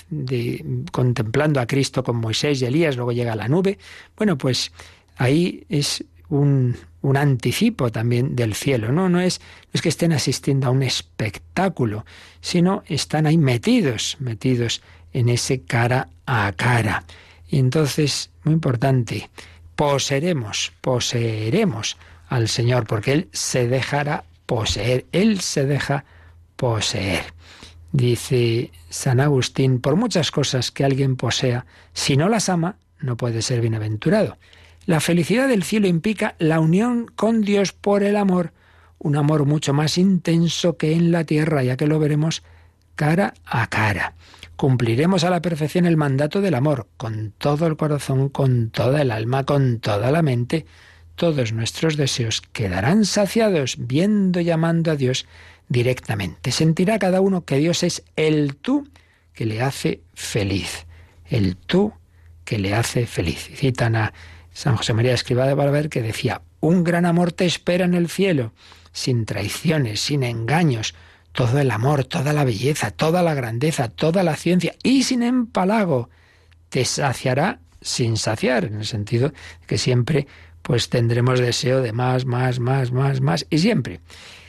contemplando a Cristo con Moisés y Elías, luego llega la nube. Bueno, pues ahí es un, un anticipo también del cielo, ¿no? No es, no es que estén asistiendo a un espectáculo, sino están ahí metidos, metidos en ese cara a cara. Y entonces, muy importante, poseeremos, poseeremos al Señor, porque Él se dejará poseer, Él se deja poseer. Dice San Agustín, por muchas cosas que alguien posea, si no las ama, no puede ser bienaventurado. La felicidad del cielo implica la unión con Dios por el amor, un amor mucho más intenso que en la tierra, ya que lo veremos cara a cara. Cumpliremos a la perfección el mandato del amor, con todo el corazón, con toda el alma, con toda la mente. Todos nuestros deseos quedarán saciados viendo y amando a Dios directamente. Sentirá cada uno que Dios es el tú que le hace feliz. El tú que le hace feliz. Citan a San José María Escriba de Barber que decía, un gran amor te espera en el cielo, sin traiciones, sin engaños, todo el amor, toda la belleza, toda la grandeza, toda la ciencia y sin empalago. Te saciará sin saciar, en el sentido que siempre pues tendremos deseo de más, más, más, más, más y siempre.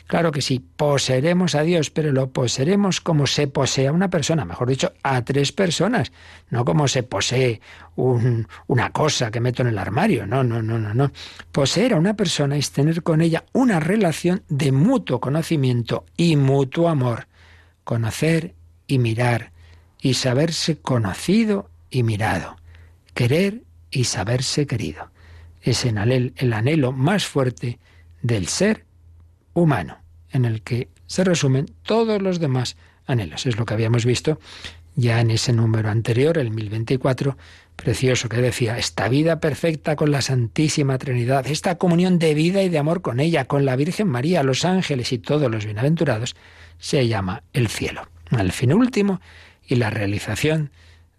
Claro que sí, poseeremos a Dios, pero lo poseeremos como se posee a una persona, mejor dicho, a tres personas, no como se posee una cosa que meto en el armario, no, no, no, no, no. Poseer a una persona es tener con ella una relación de mutuo conocimiento y mutuo amor, conocer y mirar, y saberse conocido y mirado, querer y saberse querido. Es el anhelo más fuerte del ser humano, en el que se resumen todos los demás anhelos. Es lo que habíamos visto ya en ese número anterior, el 1024, precioso, que decía, esta vida perfecta con la Santísima Trinidad, esta comunión de vida y de amor con ella, con la Virgen María, los ángeles y todos los bienaventurados, se llama el cielo. Al fin último y la realización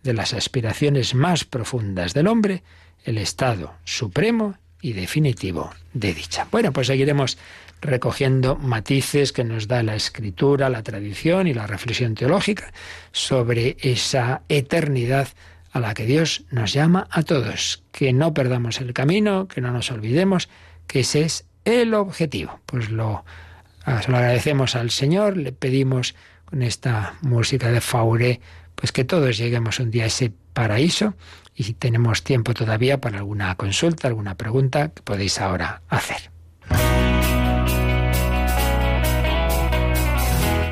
de las aspiraciones más profundas del hombre, el estado supremo y definitivo de dicha. Bueno, pues seguiremos recogiendo matices que nos da la escritura, la tradición y la reflexión teológica sobre esa eternidad a la que Dios nos llama a todos, que no perdamos el camino, que no nos olvidemos que ese es el objetivo. Pues lo, lo agradecemos al Señor, le pedimos con esta música de Fauré, pues que todos lleguemos un día a ese paraíso y si tenemos tiempo todavía para alguna consulta, alguna pregunta que podéis ahora hacer.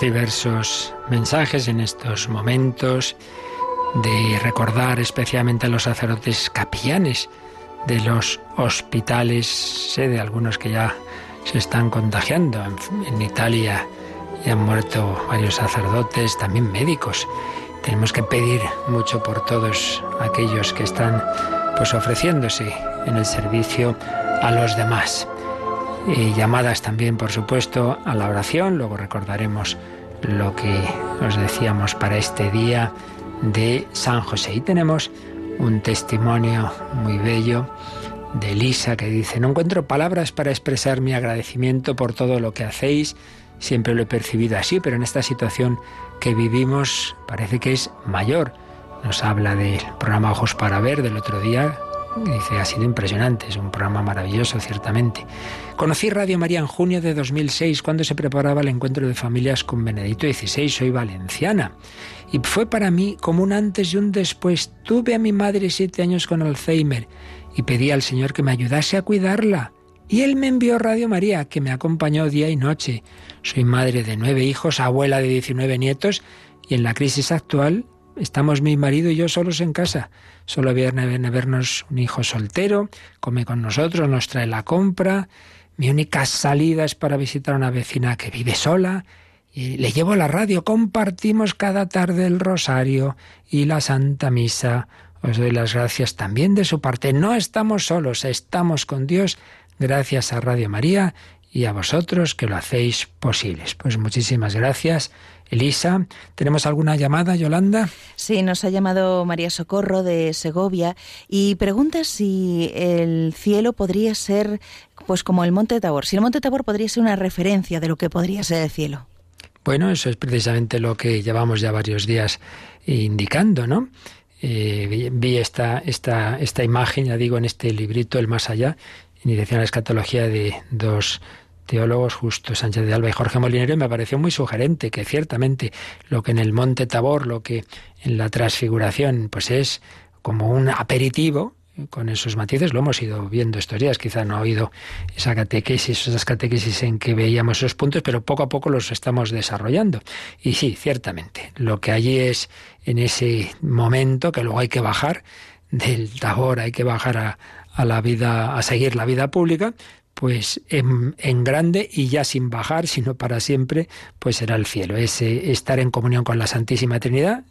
Diversos mensajes en estos momentos de recordar especialmente a los sacerdotes capellanes de los hospitales, sé de algunos que ya se están contagiando. En, Italia ya han muerto varios sacerdotes, también médicos. Tenemos que pedir mucho por todos aquellos que están pues ofreciéndose en el servicio a los demás llamadas también, por supuesto, a la oración. Luego recordaremos lo que os decíamos para este día de San José. Y tenemos un testimonio muy bello de Elisa que dice, no encuentro palabras para expresar mi agradecimiento por todo lo que hacéis. Siempre lo he percibido así, pero en esta situación que vivimos parece que es mayor. Nos habla del programa Ojos para Ver del otro día, Dice, ha sido impresionante, es un programa maravilloso, ciertamente. Conocí Radio María en junio de 2006, cuando se preparaba el encuentro de familias con Benedicto XVI, soy valenciana. Y fue para mí como un antes y un después. Tuve a mi madre siete años con Alzheimer y pedí al Señor que me ayudase a cuidarla. Y Él me envió Radio María, que me acompañó día y noche. Soy madre de nueve hijos, abuela de 19 nietos, y en la crisis actual estamos mi marido y yo solos en casa. Solo viene a vernos un hijo soltero, come con nosotros, nos trae la compra. Mi única salida es para visitar a una vecina que vive sola. Y le llevo la radio, compartimos cada tarde el rosario y la Santa Misa. Os doy las gracias también de su parte. No estamos solos, estamos con Dios gracias a Radio María y a vosotros que lo hacéis posibles. Pues muchísimas gracias Elisa, ¿tenemos alguna llamada, Yolanda? Sí, nos ha llamado María Socorro de Segovia y pregunta si el cielo podría ser pues como el Monte Tabor, si el Monte Tabor podría ser una referencia de lo que podría ser el cielo. Bueno, eso es precisamente lo que llevamos ya varios días indicando, ¿no? Eh, vi esta, esta, esta imagen, ya digo, en este librito, El Más Allá, en dirección a la escatología de dos teólogos Justo Sánchez de Alba y Jorge Molinero me pareció muy sugerente que ciertamente lo que en el Monte Tabor, lo que en la transfiguración, pues es como un aperitivo, con esos matices, lo hemos ido viendo estos días, quizá no ha oído esa catequesis, esas catequesis en que veíamos esos puntos, pero poco a poco los estamos desarrollando. Y sí, ciertamente, lo que allí es en ese momento, que luego hay que bajar del tabor, hay que bajar a, a la vida, a seguir la vida pública, pues en, grande y ya sin bajar, sino para siempre, pues será el cielo. Ese estar en comunión con la Santísima Trinidad,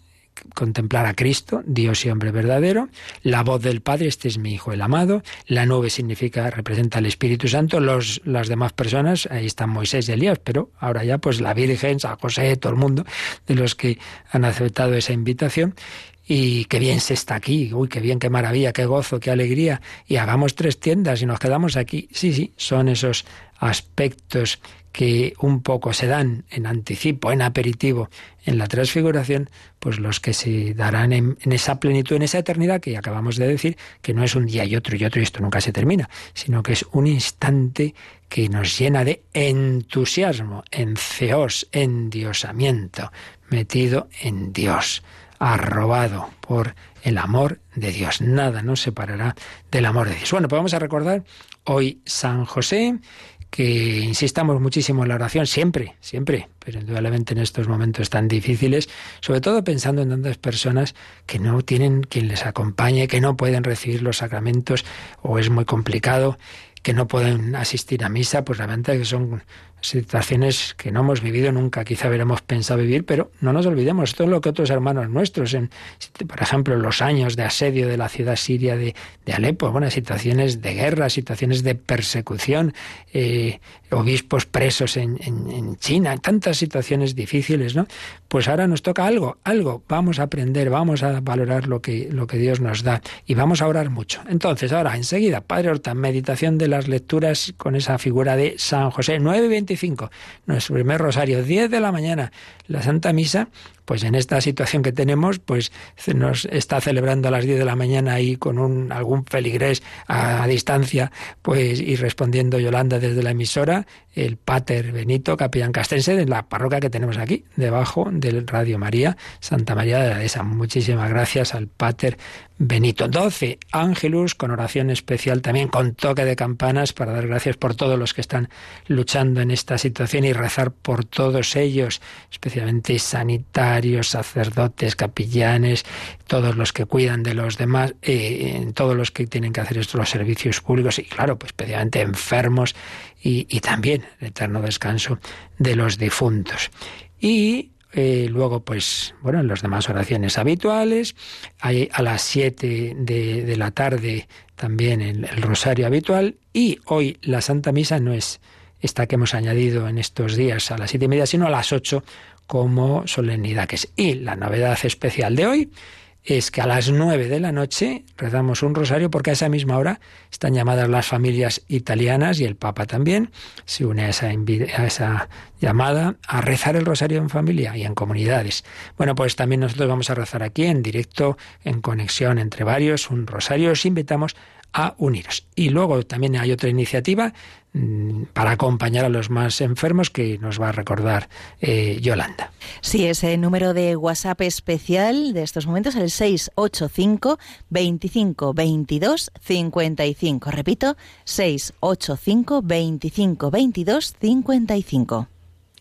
contemplar a Cristo, Dios y hombre verdadero, la voz del Padre, este es mi Hijo el amado, la nube significa, representa al Espíritu Santo, los, las demás personas, ahí están Moisés y Elías, pero ahora ya pues la Virgen, San José, todo el mundo, de los que han aceptado esa invitación, y qué bien se está aquí, uy, qué bien, qué maravilla, qué gozo, qué alegría, y hagamos tres tiendas y nos quedamos aquí. Sí, sí, son esos aspectos que un poco se dan en anticipo, en aperitivo, en la transfiguración, pues los que se darán en, esa plenitud, en esa eternidad que acabamos de decir, que no es un día y otro y otro y esto nunca se termina, sino que es un instante que nos llena de entusiasmo, en ceos, en diosamiento, metido en Dios, arrobado por el amor de Dios. Nada nos separará del amor de Dios. Bueno, pues vamos a recordar hoy San José, que insistamos muchísimo en la oración, siempre, siempre, pero indudablemente en estos momentos tan difíciles, sobre todo pensando en tantas personas que no tienen quien les acompañe, que no pueden recibir los sacramentos o es muy complicado, que no pueden asistir a misa, pues realmente que son situaciones que no hemos vivido nunca, quizá hubiéramos pensado vivir, pero no nos olvidemos, esto es lo que otros hermanos nuestros, en, por ejemplo, los años de asedio de la ciudad siria de, Alepo, bueno, situaciones de guerra, situaciones de persecución, eh, obispos presos en, China, tantas situaciones difíciles, ¿no? Pues ahora nos toca algo, algo, vamos a aprender, vamos a valorar lo que, lo que Dios nos da y vamos a orar mucho. Entonces, ahora, enseguida, Padre Horta, meditación de las lecturas con esa figura de San José, 9.25 nuestro primer rosario, 10 de la mañana, la Santa Misa, pues en esta situación que tenemos, pues nos está celebrando a las 10 de la mañana ahí con un, algún feligrés a, distancia, pues y respondiendo Yolanda desde la emisora, el Pater Benito, capellán castense de la parroquia que tenemos aquí, debajo del Radio María, Santa María de la Dehesa. Muchísimas gracias al Pater Benito. 12, Ángelus, con oración especial también, con toque de campanas, para dar gracias por todos los que están luchando en esta situación y rezar por todos ellos, especialmente sanitarios, sacerdotes, capillanes, todos los que cuidan de los demás, eh, todos los que tienen que hacer estos los servicios públicos y, claro, pues especialmente enfermos y, y también el eterno descanso de los difuntos. Y eh, luego, pues, bueno, en las demás oraciones habituales. Hay a las 7 de, la tarde también el, el, rosario habitual. Y hoy la Santa Misa no es esta que hemos añadido en estos días a las siete y media, sino a las 8 como solemnidad que es. Y la novedad especial de hoy es que a las nueve de la noche rezamos un rosario porque a esa misma hora están llamadas las familias italianas y el Papa también se une a esa, llamada a rezar el rosario en familia y en comunidades. Bueno, pues también nosotros vamos a rezar aquí en directo, en conexión entre varios, un rosario. Os invitamos a uniros. Y luego también hay otra iniciativa Mm, para acompañar a los más enfermos que nos va a recordar eh, Yolanda. Sí, ese número de WhatsApp especial de estos momentos, el 685 25 22 55. Repito, 685 25 22 55.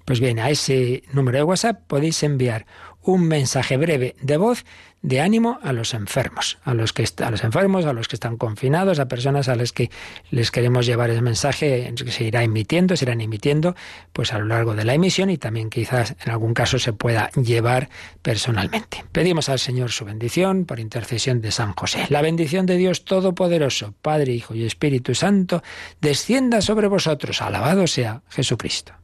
Pues bien, a ese número de WhatsApp podéis enviar un mensaje breve de voz de ánimo a los enfermos, a los que a los enfermos, a los que están confinados, a personas a las que les queremos llevar el mensaje que se irá emitiendo, se irán emitiendo pues a lo largo de la emisión y también quizás en algún caso se pueda llevar personalmente. Pedimos al Señor su bendición por intercesión de San José. La bendición de Dios Todopoderoso, Padre, Hijo y Espíritu Santo, descienda sobre vosotros. Alabado sea Jesucristo.